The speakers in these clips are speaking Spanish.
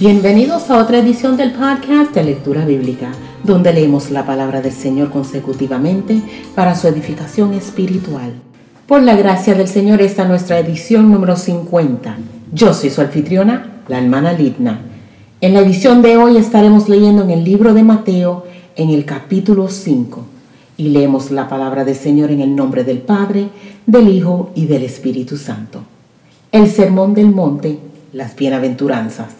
Bienvenidos a otra edición del podcast de lectura bíblica, donde leemos la palabra del Señor consecutivamente para su edificación espiritual. Por la gracia del Señor, esta nuestra edición número 50. Yo soy su anfitriona, la hermana Lidna. En la edición de hoy estaremos leyendo en el libro de Mateo, en el capítulo 5, y leemos la palabra del Señor en el nombre del Padre, del Hijo y del Espíritu Santo. El sermón del monte, las bienaventuranzas.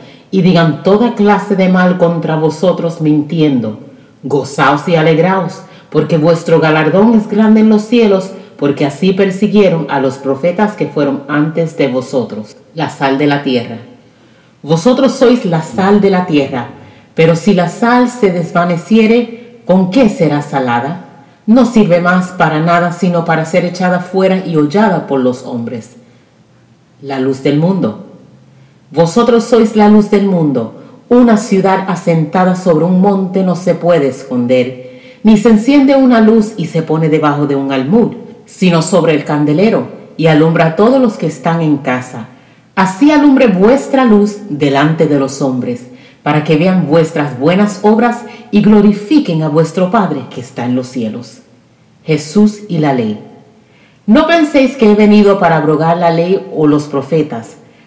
y digan toda clase de mal contra vosotros mintiendo. Gozaos y alegraos, porque vuestro galardón es grande en los cielos, porque así persiguieron a los profetas que fueron antes de vosotros, la sal de la tierra. Vosotros sois la sal de la tierra, pero si la sal se desvaneciere, ¿con qué será salada? No sirve más para nada sino para ser echada fuera y hollada por los hombres. La luz del mundo. Vosotros sois la luz del mundo. Una ciudad asentada sobre un monte no se puede esconder, ni se enciende una luz y se pone debajo de un almud, sino sobre el candelero, y alumbra a todos los que están en casa. Así alumbre vuestra luz delante de los hombres, para que vean vuestras buenas obras y glorifiquen a vuestro Padre que está en los cielos. Jesús y la ley. No penséis que he venido para abrogar la ley o los profetas.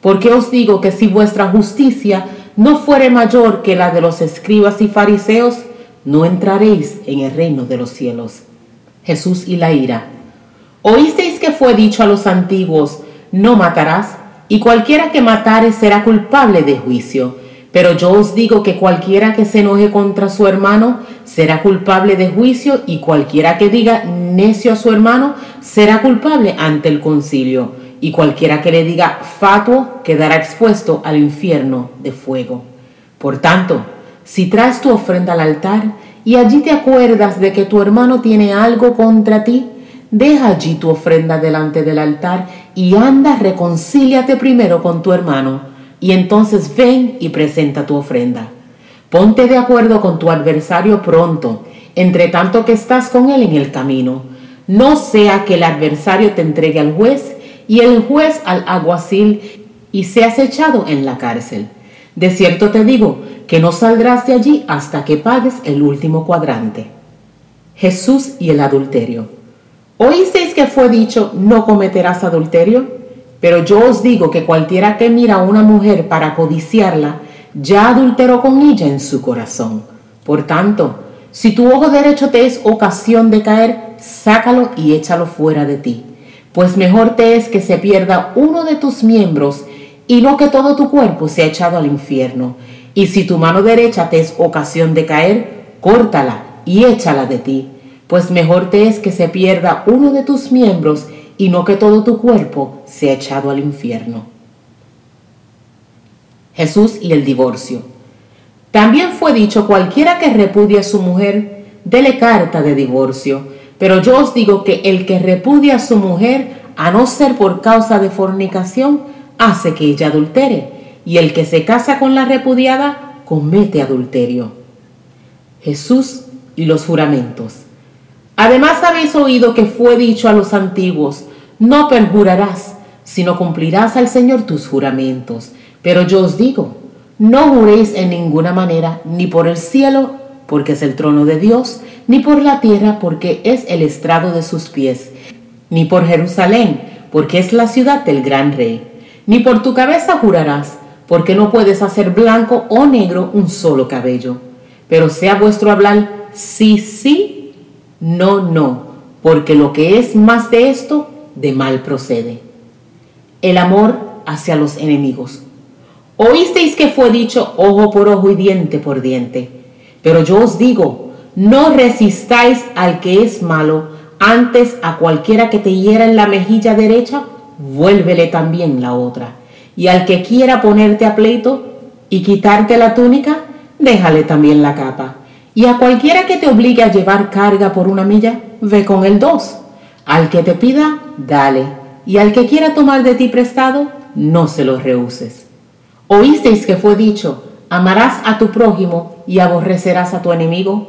Porque os digo que si vuestra justicia no fuere mayor que la de los escribas y fariseos, no entraréis en el reino de los cielos. Jesús y la ira. Oísteis que fue dicho a los antiguos, no matarás, y cualquiera que matare será culpable de juicio. Pero yo os digo que cualquiera que se enoje contra su hermano será culpable de juicio, y cualquiera que diga necio a su hermano será culpable ante el concilio y cualquiera que le diga fatuo quedará expuesto al infierno de fuego. Por tanto, si traes tu ofrenda al altar y allí te acuerdas de que tu hermano tiene algo contra ti, deja allí tu ofrenda delante del altar y anda, reconcíliate primero con tu hermano, y entonces ven y presenta tu ofrenda. Ponte de acuerdo con tu adversario pronto, entre tanto que estás con él en el camino. No sea que el adversario te entregue al juez y el juez al aguacil y seas echado en la cárcel. De cierto te digo que no saldrás de allí hasta que pagues el último cuadrante. Jesús y el adulterio. ¿Oísteis que fue dicho, no cometerás adulterio? Pero yo os digo que cualquiera que mira a una mujer para codiciarla, ya adulteró con ella en su corazón. Por tanto, si tu ojo derecho te es ocasión de caer, sácalo y échalo fuera de ti pues mejor te es que se pierda uno de tus miembros y no que todo tu cuerpo sea echado al infierno. Y si tu mano derecha te es ocasión de caer, córtala y échala de ti, pues mejor te es que se pierda uno de tus miembros y no que todo tu cuerpo sea echado al infierno. Jesús y el divorcio. También fue dicho cualquiera que repudie a su mujer, dele carta de divorcio pero yo os digo que el que repudia a su mujer, a no ser por causa de fornicación, hace que ella adultere. Y el que se casa con la repudiada, comete adulterio. Jesús y los juramentos. Además habéis oído que fue dicho a los antiguos, no perjurarás, sino cumplirás al Señor tus juramentos. Pero yo os digo, no juréis en ninguna manera, ni por el cielo, porque es el trono de Dios, ni por la tierra, porque es el estrado de sus pies, ni por Jerusalén, porque es la ciudad del gran rey. Ni por tu cabeza jurarás, porque no puedes hacer blanco o negro un solo cabello. Pero sea vuestro hablar sí, sí, no, no, porque lo que es más de esto, de mal procede. El amor hacia los enemigos. Oísteis que fue dicho ojo por ojo y diente por diente. Pero yo os digo, no resistáis al que es malo, antes a cualquiera que te hiera en la mejilla derecha, vuélvele también la otra. Y al que quiera ponerte a pleito y quitarte la túnica, déjale también la capa. Y a cualquiera que te obligue a llevar carga por una milla, ve con el dos. Al que te pida, dale. Y al que quiera tomar de ti prestado, no se lo rehuses. Oísteis que fue dicho, amarás a tu prójimo y aborrecerás a tu enemigo.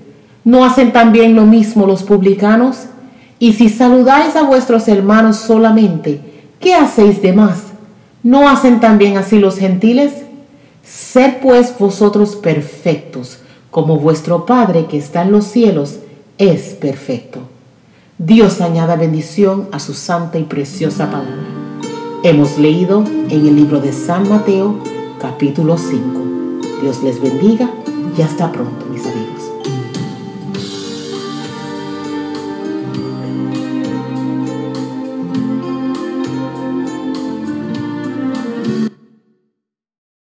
¿No hacen también lo mismo los publicanos? Y si saludáis a vuestros hermanos solamente, ¿qué hacéis de más? ¿No hacen también así los gentiles? Sed pues vosotros perfectos, como vuestro Padre que está en los cielos es perfecto. Dios añada bendición a su santa y preciosa palabra. Hemos leído en el libro de San Mateo, capítulo 5. Dios les bendiga y hasta pronto.